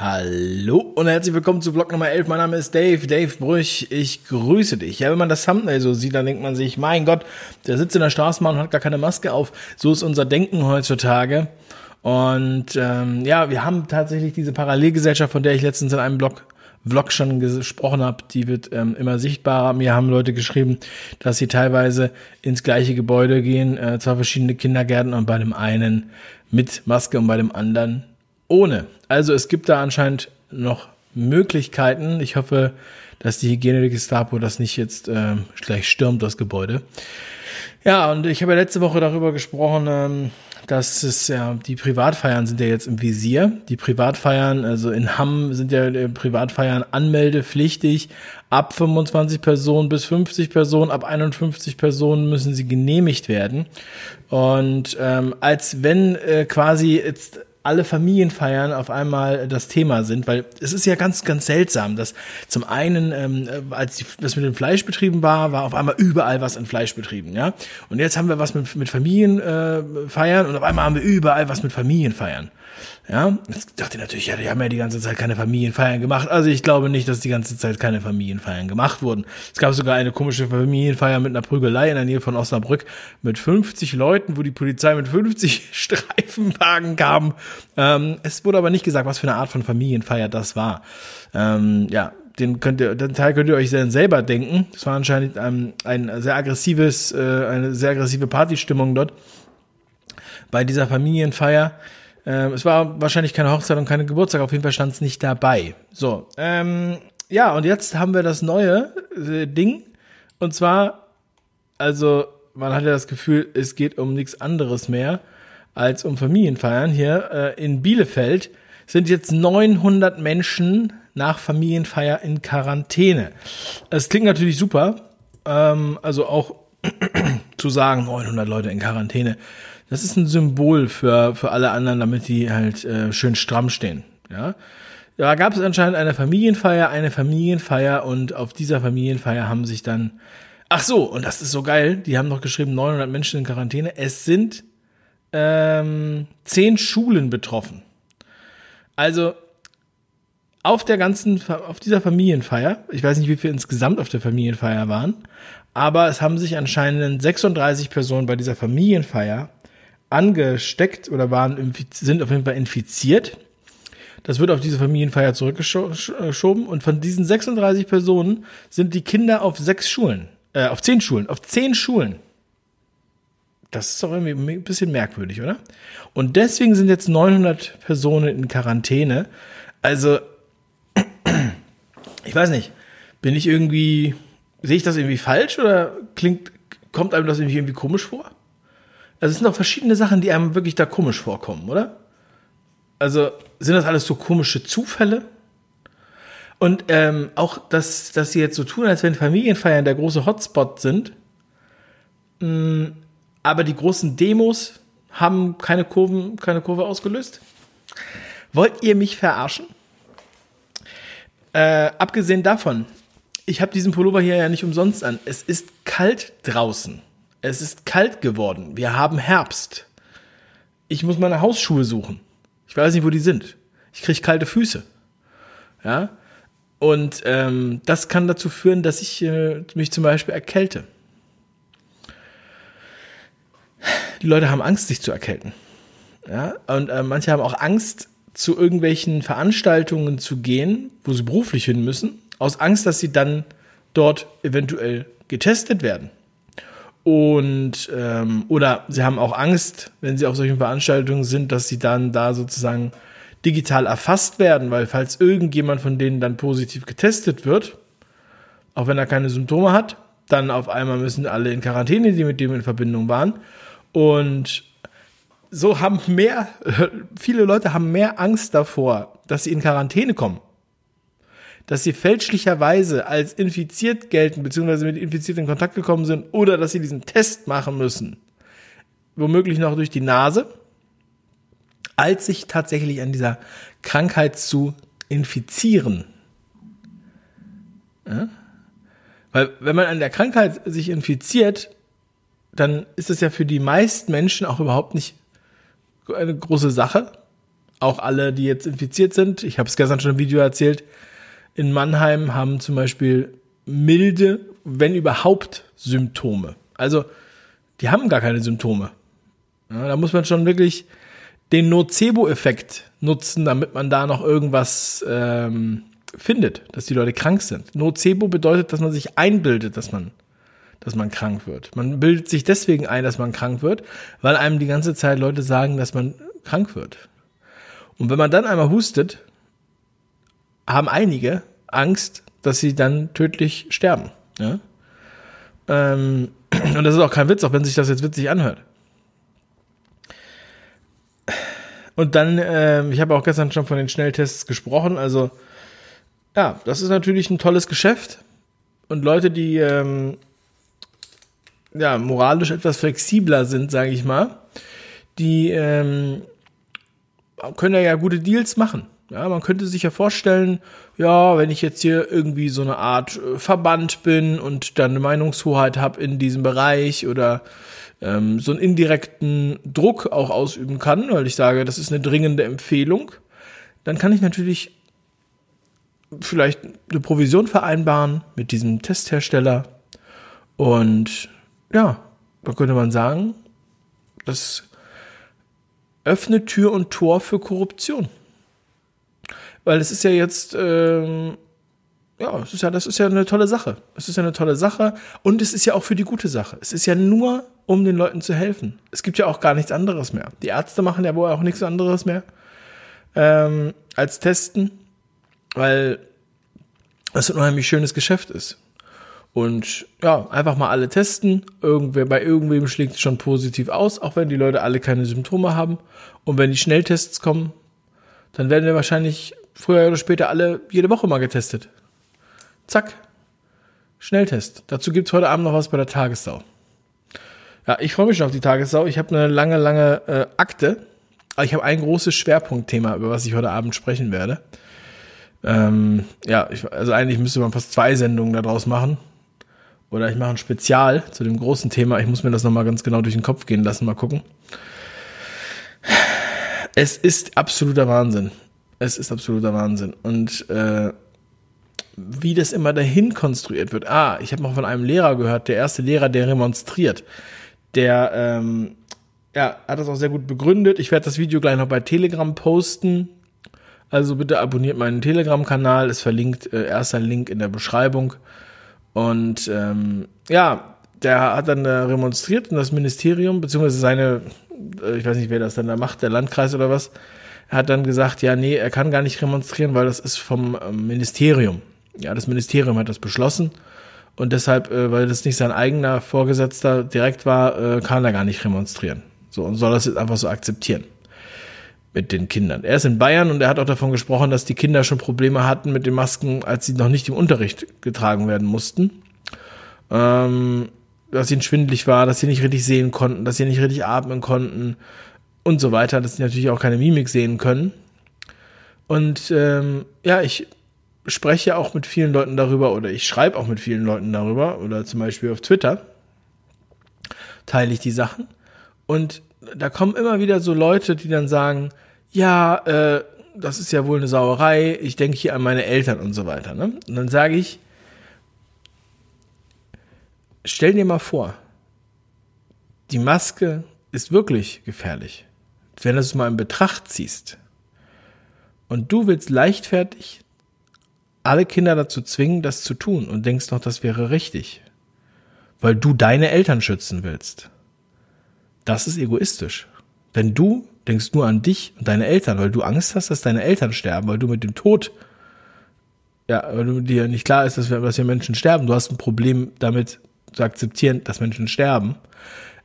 Hallo und herzlich willkommen zu Vlog Nummer 11. Mein Name ist Dave, Dave Brüch. Ich grüße dich. Ja, wenn man das Thumbnail so sieht, dann denkt man sich, mein Gott, der sitzt in der Straßenbahn und hat gar keine Maske auf. So ist unser Denken heutzutage. Und ähm, ja, wir haben tatsächlich diese Parallelgesellschaft, von der ich letztens in einem Blog Vlog schon gesprochen habe, die wird ähm, immer sichtbarer. Mir haben Leute geschrieben, dass sie teilweise ins gleiche Gebäude gehen, äh, zwei verschiedene Kindergärten und bei dem einen mit Maske und bei dem anderen ohne. Also es gibt da anscheinend noch Möglichkeiten. Ich hoffe, dass die Hygiene der Gestapo das nicht jetzt äh, gleich stürmt, das Gebäude. Ja, und ich habe ja letzte Woche darüber gesprochen, ähm, dass es ja, die Privatfeiern sind ja jetzt im Visier. Die Privatfeiern, also in Hamm sind ja äh, Privatfeiern anmeldepflichtig. Ab 25 Personen bis 50 Personen, ab 51 Personen müssen sie genehmigt werden. Und ähm, als wenn äh, quasi jetzt alle Familienfeiern auf einmal das Thema sind, weil es ist ja ganz, ganz seltsam, dass zum einen, ähm, als die, das mit den Fleischbetrieben war, war auf einmal überall was in Fleischbetrieben, ja. Und jetzt haben wir was mit, mit Familienfeiern äh, und auf einmal haben wir überall was mit Familienfeiern. Ja, jetzt dachte ich natürlich, ja, die haben ja die ganze Zeit keine Familienfeiern gemacht. Also ich glaube nicht, dass die ganze Zeit keine Familienfeiern gemacht wurden. Es gab sogar eine komische Familienfeier mit einer Prügelei in der Nähe von Osnabrück mit 50 Leuten, wo die Polizei mit 50 Streifenwagen kam. Ähm, es wurde aber nicht gesagt, was für eine Art von Familienfeier das war. Ähm, ja, den könnt ihr, den Teil könnt ihr euch dann selber denken. Das war anscheinend ein, ein sehr aggressives, äh, eine sehr aggressive Partystimmung dort bei dieser Familienfeier. Ähm, es war wahrscheinlich keine Hochzeit und keine Geburtstag, auf jeden Fall stand es nicht dabei. So, ähm, ja, und jetzt haben wir das neue äh, Ding. Und zwar, also, man hat ja das Gefühl, es geht um nichts anderes mehr als um Familienfeiern. Hier äh, in Bielefeld sind jetzt 900 Menschen nach Familienfeier in Quarantäne. Es klingt natürlich super. Ähm, also auch zu sagen, 900 Leute in Quarantäne das ist ein Symbol für, für alle anderen, damit die halt äh, schön stramm stehen. Ja. Da gab es anscheinend eine Familienfeier, eine Familienfeier und auf dieser Familienfeier haben sich dann, ach so, und das ist so geil, die haben noch geschrieben 900 Menschen in Quarantäne. Es sind ähm, zehn Schulen betroffen. Also auf der ganzen, auf dieser Familienfeier, ich weiß nicht, wie viele insgesamt auf der Familienfeier waren, aber es haben sich anscheinend 36 Personen bei dieser Familienfeier angesteckt oder waren sind auf jeden Fall infiziert. Das wird auf diese Familienfeier zurückgeschoben und von diesen 36 Personen sind die Kinder auf sechs Schulen, äh, auf zehn Schulen, auf zehn Schulen. Das ist doch irgendwie ein bisschen merkwürdig, oder? Und deswegen sind jetzt 900 Personen in Quarantäne. Also, ich weiß nicht, bin ich irgendwie, sehe ich das irgendwie falsch oder klingt, kommt einem das irgendwie, komisch vor? Also es sind doch verschiedene Sachen, die einem wirklich da komisch vorkommen, oder? Also sind das alles so komische Zufälle? Und ähm, auch, dass, dass sie jetzt so tun, als wenn Familienfeiern der große Hotspot sind. Mh, mm, aber die großen Demos haben keine, Kurven, keine Kurve ausgelöst. Wollt ihr mich verarschen? Äh, abgesehen davon, ich habe diesen Pullover hier ja nicht umsonst an. Es ist kalt draußen. Es ist kalt geworden. Wir haben Herbst. Ich muss meine Hausschuhe suchen. Ich weiß nicht, wo die sind. Ich kriege kalte Füße. Ja. Und ähm, das kann dazu führen, dass ich äh, mich zum Beispiel erkälte. Die Leute haben Angst, sich zu erkälten. Ja. Und äh, manche haben auch Angst, zu irgendwelchen Veranstaltungen zu gehen, wo sie beruflich hin müssen, aus Angst, dass sie dann dort eventuell getestet werden. Und ähm, oder sie haben auch Angst, wenn sie auf solchen Veranstaltungen sind, dass sie dann da sozusagen digital erfasst werden, weil falls irgendjemand von denen dann positiv getestet wird, auch wenn er keine Symptome hat, dann auf einmal müssen alle in Quarantäne, die mit dem in Verbindung waren. Und so haben mehr, viele Leute haben mehr Angst davor, dass sie in Quarantäne kommen, dass sie fälschlicherweise als infiziert gelten, beziehungsweise mit Infizierten in Kontakt gekommen sind, oder dass sie diesen Test machen müssen, womöglich noch durch die Nase, als sich tatsächlich an dieser Krankheit zu infizieren. Ja? Weil wenn man an der Krankheit sich infiziert, dann ist es ja für die meisten Menschen auch überhaupt nicht eine große Sache. auch alle, die jetzt infiziert sind. Ich habe es gestern schon im Video erzählt. In Mannheim haben zum Beispiel milde, wenn überhaupt, Symptome. Also, die haben gar keine Symptome. Ja, da muss man schon wirklich den Nocebo-Effekt nutzen, damit man da noch irgendwas ähm, findet, dass die Leute krank sind. Nocebo bedeutet, dass man sich einbildet, dass man, dass man krank wird. Man bildet sich deswegen ein, dass man krank wird, weil einem die ganze Zeit Leute sagen, dass man krank wird. Und wenn man dann einmal hustet, haben einige Angst, dass sie dann tödlich sterben. Ja? Ähm, und das ist auch kein Witz, auch wenn sich das jetzt witzig anhört. Und dann, äh, ich habe auch gestern schon von den Schnelltests gesprochen, also ja, das ist natürlich ein tolles Geschäft. Und Leute, die ähm, ja, moralisch etwas flexibler sind, sage ich mal, die ähm, können ja gute Deals machen. Ja, man könnte sich ja vorstellen, ja, wenn ich jetzt hier irgendwie so eine Art äh, Verband bin und dann eine Meinungshoheit habe in diesem Bereich oder ähm, so einen indirekten Druck auch ausüben kann, weil ich sage, das ist eine dringende Empfehlung, dann kann ich natürlich vielleicht eine Provision vereinbaren mit diesem Testhersteller. Und ja, da könnte man sagen, das öffnet Tür und Tor für Korruption. Weil es ist ja jetzt, ähm, ja, es ist ja, das ist ja eine tolle Sache. Es ist ja eine tolle Sache und es ist ja auch für die gute Sache. Es ist ja nur, um den Leuten zu helfen. Es gibt ja auch gar nichts anderes mehr. Die Ärzte machen ja wohl auch nichts anderes mehr ähm, als testen weil es ein unheimlich schönes Geschäft ist. Und ja, einfach mal alle testen. Irgendwer, bei irgendwem schlägt es schon positiv aus, auch wenn die Leute alle keine Symptome haben. Und wenn die Schnelltests kommen, dann werden wir wahrscheinlich früher oder später alle jede Woche mal getestet. Zack. Schnelltest. Dazu gibt's heute Abend noch was bei der Tagessau. Ja, ich freue mich schon auf die Tagessau. Ich habe eine lange, lange äh, Akte. Aber ich habe ein großes Schwerpunktthema, über was ich heute Abend sprechen werde. Ähm, ja, ich, also eigentlich müsste man fast zwei Sendungen daraus machen. Oder ich mache ein Spezial zu dem großen Thema. Ich muss mir das nochmal ganz genau durch den Kopf gehen lassen, mal gucken. Es ist absoluter Wahnsinn. Es ist absoluter Wahnsinn. Und äh, wie das immer dahin konstruiert wird. Ah, ich habe noch von einem Lehrer gehört, der erste Lehrer, der remonstriert. Der ähm, ja, hat das auch sehr gut begründet. Ich werde das Video gleich noch bei Telegram posten. Also bitte abonniert meinen Telegram-Kanal, ist verlinkt, äh, erster Link in der Beschreibung. Und ähm, ja, der hat dann da remonstriert und das Ministerium, beziehungsweise seine, äh, ich weiß nicht, wer das dann da macht, der Landkreis oder was, hat dann gesagt, ja, nee, er kann gar nicht remonstrieren, weil das ist vom ähm, Ministerium. Ja, das Ministerium hat das beschlossen. Und deshalb, äh, weil das nicht sein eigener Vorgesetzter direkt war, äh, kann er gar nicht remonstrieren. So, und soll das jetzt einfach so akzeptieren mit den Kindern. Er ist in Bayern und er hat auch davon gesprochen, dass die Kinder schon Probleme hatten mit den Masken, als sie noch nicht im Unterricht getragen werden mussten. Ähm, dass ihnen schwindlig war, dass sie nicht richtig sehen konnten, dass sie nicht richtig atmen konnten und so weiter, dass sie natürlich auch keine Mimik sehen können. Und ähm, ja, ich spreche auch mit vielen Leuten darüber oder ich schreibe auch mit vielen Leuten darüber oder zum Beispiel auf Twitter teile ich die Sachen. Und da kommen immer wieder so Leute, die dann sagen, ja, äh, das ist ja wohl eine Sauerei, ich denke hier an meine Eltern und so weiter. Ne? Und dann sage ich, stell dir mal vor, die Maske ist wirklich gefährlich. Wenn du es mal in Betracht ziehst und du willst leichtfertig alle Kinder dazu zwingen, das zu tun und denkst noch, das wäre richtig, weil du deine Eltern schützen willst das ist egoistisch. Denn du denkst nur an dich und deine Eltern, weil du Angst hast, dass deine Eltern sterben, weil du mit dem Tod, ja, weil dir nicht klar ist, dass wir, dass wir Menschen sterben. Du hast ein Problem damit zu akzeptieren, dass Menschen sterben.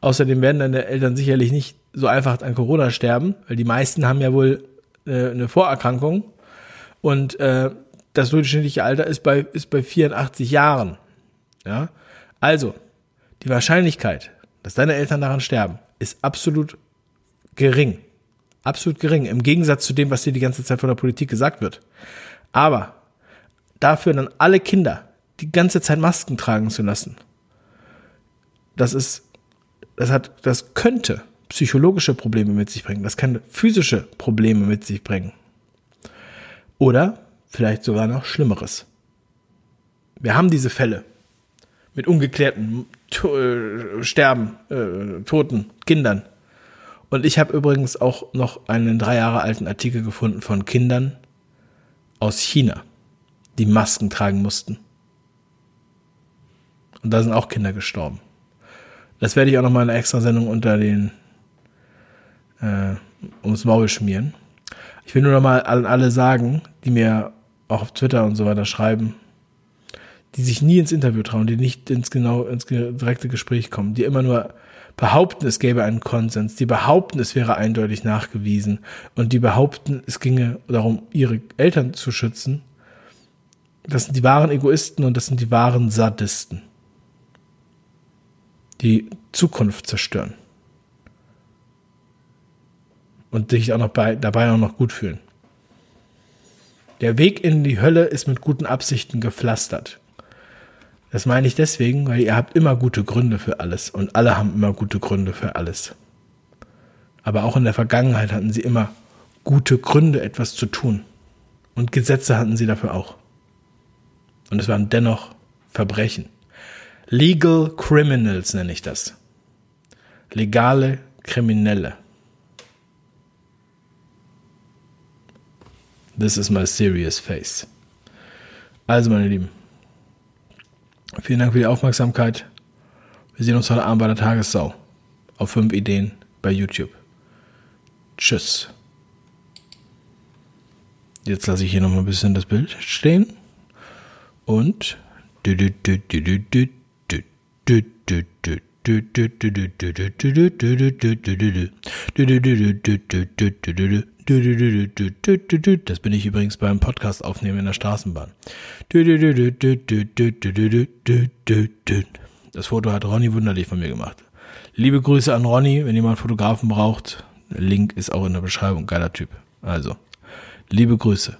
Außerdem werden deine Eltern sicherlich nicht so einfach an Corona sterben, weil die meisten haben ja wohl äh, eine Vorerkrankung und äh, das durchschnittliche Alter ist bei ist bei 84 Jahren. Ja, also die Wahrscheinlichkeit, dass deine Eltern daran sterben, ist absolut gering. Absolut gering. Im Gegensatz zu dem, was dir die ganze Zeit von der Politik gesagt wird. Aber dafür dann alle Kinder die ganze Zeit Masken tragen zu lassen, das ist, das hat, das könnte psychologische Probleme mit sich bringen. Das kann physische Probleme mit sich bringen. Oder vielleicht sogar noch Schlimmeres. Wir haben diese Fälle mit ungeklärten äh, Sterben, äh, toten Kindern. Und ich habe übrigens auch noch einen drei Jahre alten Artikel gefunden von Kindern aus China, die Masken tragen mussten. Und da sind auch Kinder gestorben. Das werde ich auch noch mal in einer extra Sendung unter den äh, ums Maul schmieren. Ich will nur noch mal an alle sagen, die mir auch auf Twitter und so weiter schreiben, die sich nie ins Interview trauen, die nicht ins genau ins direkte Gespräch kommen, die immer nur behaupten, es gäbe einen Konsens, die behaupten, es wäre eindeutig nachgewiesen und die behaupten, es ginge darum, ihre Eltern zu schützen. Das sind die wahren Egoisten und das sind die wahren Sadisten, die Zukunft zerstören und sich auch noch bei, dabei auch noch gut fühlen. Der Weg in die Hölle ist mit guten Absichten gepflastert. Das meine ich deswegen, weil ihr habt immer gute Gründe für alles und alle haben immer gute Gründe für alles. Aber auch in der Vergangenheit hatten sie immer gute Gründe, etwas zu tun. Und Gesetze hatten sie dafür auch. Und es waren dennoch Verbrechen. Legal Criminals nenne ich das. Legale Kriminelle. This is my serious face. Also, meine Lieben, Vielen Dank für die Aufmerksamkeit. Wir sehen uns heute Abend bei der Tagessau auf 5 Ideen bei YouTube. Tschüss. Jetzt lasse ich hier noch mal ein bisschen das Bild stehen. Und das bin ich übrigens beim Podcast aufnehmen in der Straßenbahn. Das Foto hat Ronny wunderlich von mir gemacht. Liebe Grüße an Ronny, wenn jemand Fotografen braucht. Link ist auch in der Beschreibung. Geiler Typ. Also, liebe Grüße.